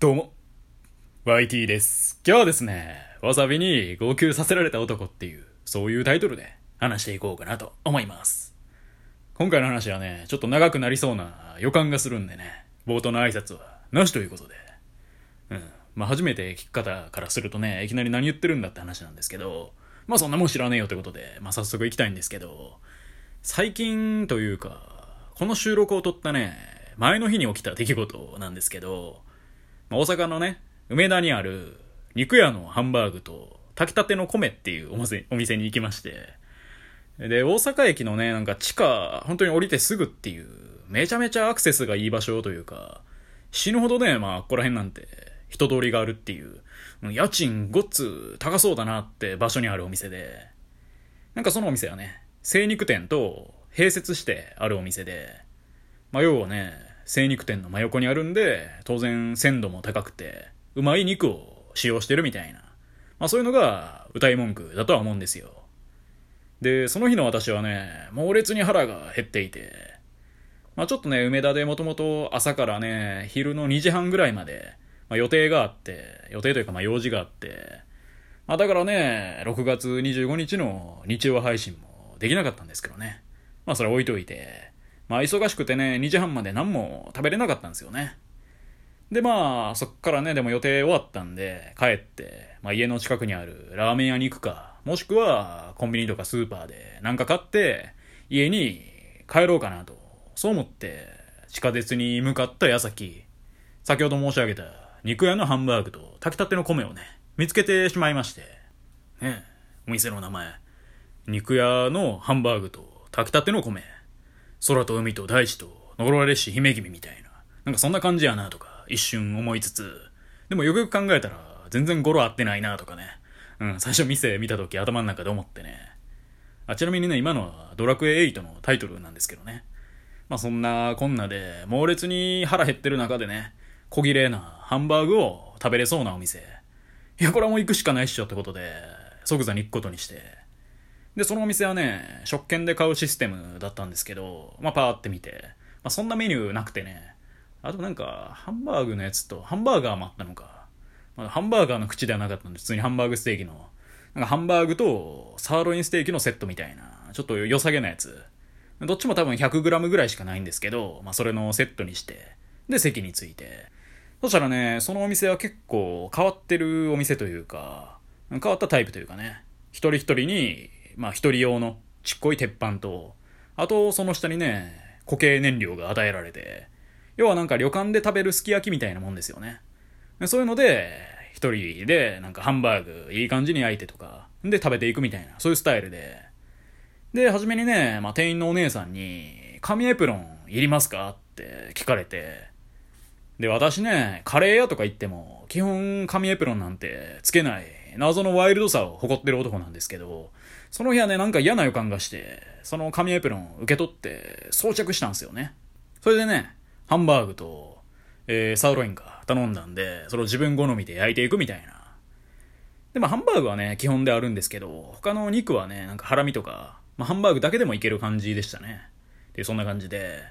どうも、YT です。今日はですね、わさびに号泣させられた男っていう、そういうタイトルで話していこうかなと思います。今回の話はね、ちょっと長くなりそうな予感がするんでね、冒頭の挨拶はなしということで。うん。まあ初めて聞く方からするとね、いきなり何言ってるんだって話なんですけど、まあそんなもん知らねえよということで、まあ早速行きたいんですけど、最近というか、この収録を撮ったね、前の日に起きた出来事なんですけど、大阪のね、梅田にある肉屋のハンバーグと炊きたての米っていうお店お店に行きまして、で、大阪駅のね、なんか地下、本当に降りてすぐっていう、めちゃめちゃアクセスがいい場所というか、死ぬほどね、まあ、ここら辺なんて、人通りがあるっていう、家賃ごっつ高そうだなって場所にあるお店で、なんかそのお店はね、精肉店と併設してあるお店で、まあ、要はね、精肉店の真横にあるんで、当然鮮度も高くて、うまい肉を使用してるみたいな、まあそういうのが歌い文句だとは思うんですよ。で、その日の私はね、猛烈に腹が減っていて、まあちょっとね、梅田でもともと朝からね、昼の2時半ぐらいまで、まあ予定があって、予定というかまあ用事があって、まあだからね、6月25日の日曜配信もできなかったんですけどね。まあそれ置いといて、まあ忙しくてね、2時半まで何も食べれなかったんですよね。でまあ、そっからね、でも予定終わったんで、帰って、まあ家の近くにあるラーメン屋に行くか、もしくはコンビニとかスーパーでなんか買って、家に帰ろうかなと、そう思って地下鉄に向かった矢先、先ほど申し上げた肉屋のハンバーグと炊きたての米をね、見つけてしまいまして、ね、お店の名前、肉屋のハンバーグと炊きたての米、空と海と大地と呪われし姫君みたいな、なんかそんな感じやなとか一瞬思いつつ、でもよくよく考えたら全然語呂合ってないなとかね、うん、最初店見た時頭の中で思ってね。あ、ちなみにね、今のはドラクエ8のタイトルなんですけどね。まあそんなこんなで猛烈に腹減ってる中でね、小綺麗なハンバーグを食べれそうなお店。いや、これはもう行くしかないっしょってことで、即座に行くことにして。で、そのお店はね、食券で買うシステムだったんですけど、まあパーって見て、まあそんなメニューなくてね、あとなんか、ハンバーグのやつと、ハンバーガーもあったのか。まあ、ハンバーガーの口ではなかったんで、普通にハンバーグステーキの、なんかハンバーグとサーロインステーキのセットみたいな、ちょっと良さげなやつ。どっちも多分 100g ぐらいしかないんですけど、まあそれのセットにして、で席に着いて。そしたらね、そのお店は結構変わってるお店というか、変わったタイプというかね、一人一人に、まあ一人用のちっこい鉄板と、あとその下にね、固形燃料が与えられて、要はなんか旅館で食べるすき焼きみたいなもんですよね。そういうので、一人でなんかハンバーグいい感じに焼いてとか、で食べていくみたいな、そういうスタイルで。で、初めにね、まあ、店員のお姉さんに、紙エプロンいりますか？って聞かれて、で、私ね、カレー屋とか行っても、基本紙エプロンなんてつけない、謎のワイルドさを誇ってる男なんですけど、その日はね、なんか嫌な予感がして、その紙エプロン受け取って装着したんですよね。それでね、ハンバーグと、えー、サーロインか頼んだんで、それを自分好みで焼いていくみたいな。で、まあハンバーグはね、基本であるんですけど、他のお肉はね、なんかハラミとか、まあハンバーグだけでもいける感じでしたね。で、そんな感じで。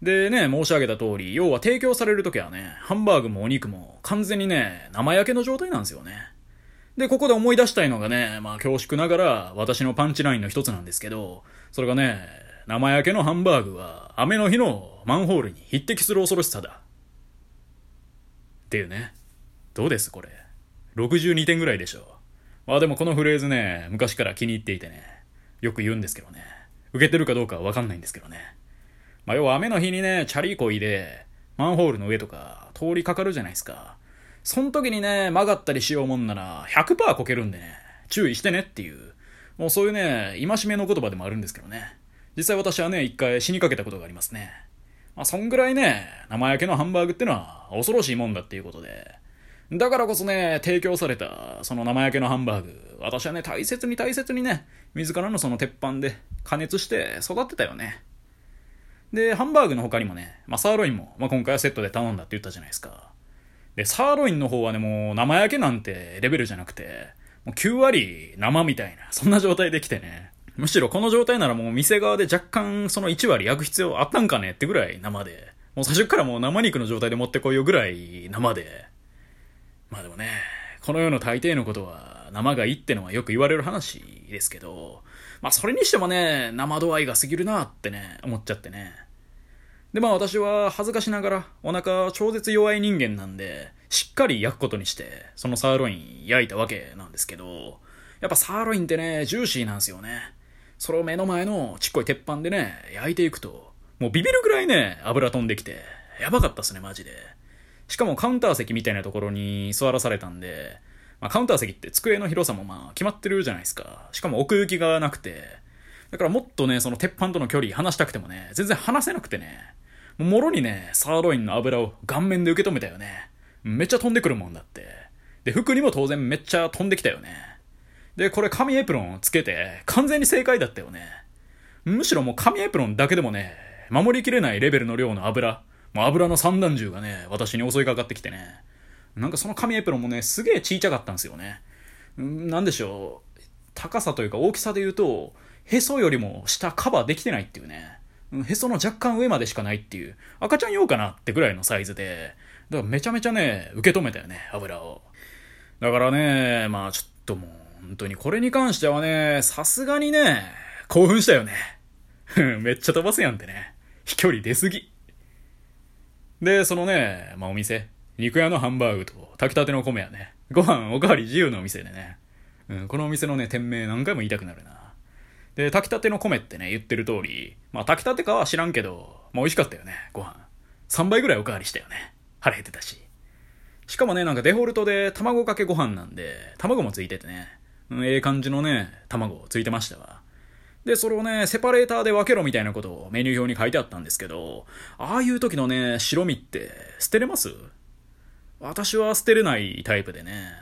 でね、申し上げた通り、要は提供されるときはね、ハンバーグもお肉も完全にね、生焼けの状態なんですよね。で、ここで思い出したいのがね、まあ恐縮ながら私のパンチラインの一つなんですけど、それがね、生焼けのハンバーグは雨の日のマンホールに匹敵する恐ろしさだ。っていうね。どうですこれ？62点ぐらいでしょう。まあでもこのフレーズね、昔から気に入っていてね、よく言うんですけどね。受けてるかどうかはわかんないんですけどね。まあ要は雨の日にね、チャリこいで、マンホールの上とか通りかかるじゃないですか。その時にね、曲がったりしようもんなら、100%こけるんでね、注意してねっていう、もうそういうね、戒めの言葉でもあるんですけどね。実際私はね、一回死にかけたことがありますね。まあ、そんぐらいね、生焼けのハンバーグってのは恐ろしいもんだっていうことで。だからこそね、提供された、その生焼けのハンバーグ、私はね、大切に大切にね、自らのその鉄板で加熱して育てたよね。で、ハンバーグの他にもね、まあ、サーロインも、まあ、今回はセットで頼んだって言ったじゃないですか。で、サーロインの方はね、もう生焼けなんてレベルじゃなくて、もう9割生みたいな、そんな状態で来てね。むしろこの状態ならもう店側で若干その1割焼く必要あったんかねってぐらい生で、もう最初からもう生肉の状態で持ってこいよぐらい生で。まあでもね、この世の大抵のことは生がいいってのはよく言われる話ですけど、まあそれにしてもね、生度合いが過ぎるなってね、思っちゃってね。でまあ私は恥ずかしながらお腹超絶弱い人間なんで、しっかり焼くことにして、そのサーロイン焼いたわけなんですけど、やっぱサーロインってね、ジューシーなんですよね。それを目の前のちっこい鉄板でね、焼いていくと、もうビビるぐらいね、油飛んできて、やばかったっすね、マジで。しかもカウンター席みたいなところに座らされたんで、まあ、カウンター席って机の広さもまあ決まってるじゃないですか。しかも奥行きがなくて、だからもっとね、その鉄板との距離離したくてもね、全然離せなくてね、もろにね、サーロインの油を顔面で受け止めたよね。めっちゃ飛んでくるもんだって。で、服にも当然めっちゃ飛んできたよね。で、これ紙エプロンをつけて、完全に正解だったよね。むしろもう紙エプロンだけでもね、守りきれないレベルの量の油、もう油の散弾銃がね、私に襲いかかってきてね。なんかその紙エプロンもね、すげえちいちゃかったんですよね。んなんでしょう。高さというか大きさで言うと、へそよりも下カバーできてないっていうね。へその若干上までしかないっていう、赤ちゃん用かなってぐらいのサイズで、だからめちゃめちゃね、受け止めたよね、油を。だからね、まあちょっともう、本当にこれに関してはね、さすがにね、興奮したよね。めっちゃ飛ばすやんってね。飛距離出すぎ。で、そのね、まあお店、肉屋のハンバーグと炊きたての米やね。ご飯おかわり自由のお店でね。うん、このお店のね、店名何回も言いたくなるな。で、炊きたての米ってね、言ってる通り、まあ炊きたてかは知らんけど、まあ美味しかったよね、ご飯。3倍ぐらいおかわりしたよね。腹減ってたし。しかもね、なんかデフォルトで卵かけご飯なんで、卵もついててね、うん、ええ感じのね、卵ついてましたわ。で、それをね、セパレーターで分けろみたいなことをメニュー表に書いてあったんですけど、ああいう時のね、白身って捨てれます？私は捨てれないタイプでね。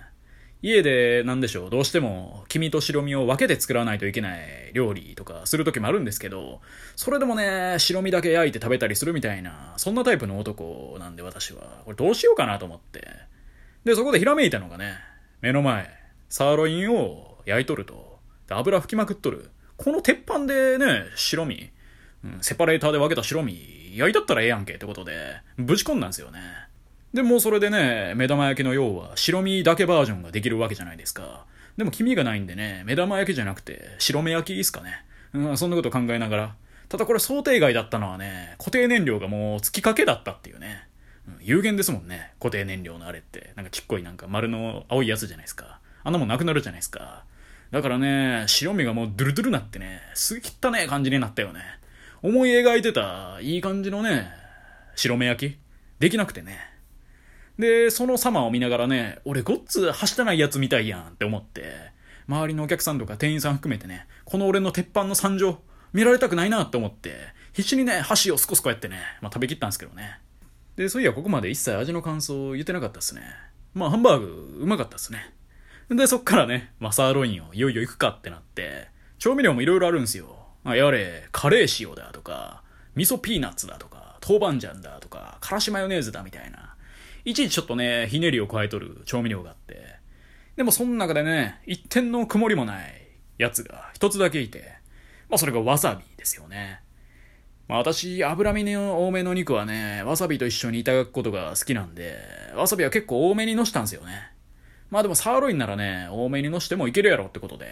家で、なんでしょう、どうしても、黄身と白身を分けて作らないといけない料理とかする時もあるんですけど、それでもね、白身だけ焼いて食べたりするみたいな、そんなタイプの男なんで私は、これどうしようかなと思って。で、そこでひらめいたのがね、目の前、サーロインを焼いとると、油吹きまくっとる。この鉄板でね、白身、うん、セパレーターで分けた白身、焼いたったらええやんけってことで、ぶち込んだんですよね。で、もうそれでね、目玉焼きの要は白身だけバージョンができるわけじゃないですか。でも黄身がないんでね、目玉焼きじゃなくて白目焼きいいっすかね。うん、そんなこと考えながら。ただこれ想定外だったのはね、固定燃料がもう月かけだったっていうね。うん、有限ですもんね、固定燃料のあれって。なんかちっこいなんか丸の青いやつじゃないですか。あんなもんなくなるじゃないですか。だからね、白身がもうドゥルドゥルなってね、すげ汚ね感じになったよね。思い描いてたいい感じのね、白目焼きできなくてね。で、その様を見ながらね、俺ごっつはしたないやつみたいやんって思って、周りのお客さんとか店員さん含めてね、この俺の鉄板の惨状、見られたくないなって思って、必死にね、箸をスコスコやってね、まあ食べきったんですけどね。で、そういやここまで一切味の感想を言ってなかったっすね。まあハンバーグ、うまかったっすね。で、そっからね、まあサーロインをいよいよ行くかってなって、調味料もいろいろあるんすよ。まあ、やれ、カレー塩だとか、味噌ピーナッツだとか、豆板醤だとか、からしマヨネーズだみたいな。いちいちちょっとね、ひねりを加えとる調味料があって。でもその中でね、一点の曇りもないやつが一つだけいて、まあそれがわさびですよね。まあ私、脂身の多めの肉はね、わさびと一緒にいただくことが好きなんで、わさびは結構多めにのしたんですよね。まあでもサーロインならね、多めにのしてもいけるやろってことで。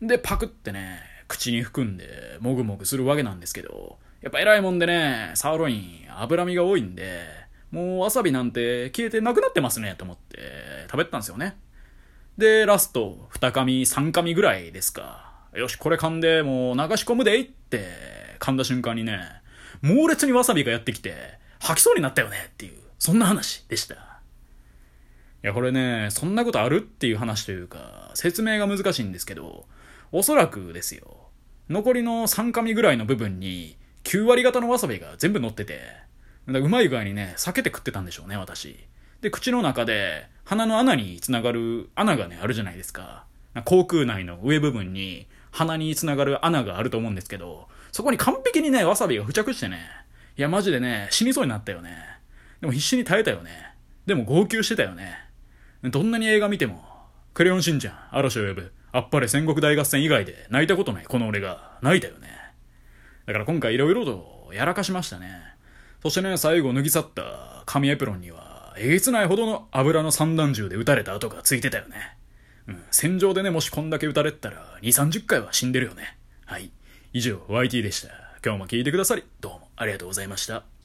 で、パクってね、口に含んで、もぐもぐするわけなんですけど、やっぱ偉いもんでね、サーロイン、脂身が多いんで、もうわさびなんて消えてなくなってますね、と思って食べたんですよね。で、ラスト、二噛み、三噛みぐらいですか。よし、これ噛んで、もう流し込むでいって噛んだ瞬間にね、猛烈にわさびがやってきて、吐きそうになったよねっていう、そんな話でした。いや、これね、そんなことあるっていう話というか、説明が難しいんですけど、おそらくですよ、残りの3噛みぐらいの部分に、9割方のわさびが全部乗ってて、だうまい具合にね、避けて食ってたんでしょうね、私。で、口の中で、鼻の穴につながる穴がね、あるじゃないですか。口腔内の上部分に、鼻につながる穴があると思うんですけど、そこに完璧にね、わさびが付着してね、いや、マジでね、死にそうになったよね。でも必死に耐えたよね。でも号泣してたよね。どんなに映画見ても、クレヨンしんちゃん、嵐を呼ぶ、あっぱれ戦国大合戦以外で泣いたことないこの俺が泣いたよね。だから今回色々とやらかしましたね。そしてね、最後脱ぎ去った紙エプロンには、えげつないほどの油の散弾銃で撃たれた跡がついてたよね。うん、戦場でね、もしこんだけ撃たれたら、2、30回は死んでるよね。はい。以上、YT でした。今日も聞いてくださり、どうもありがとうございました。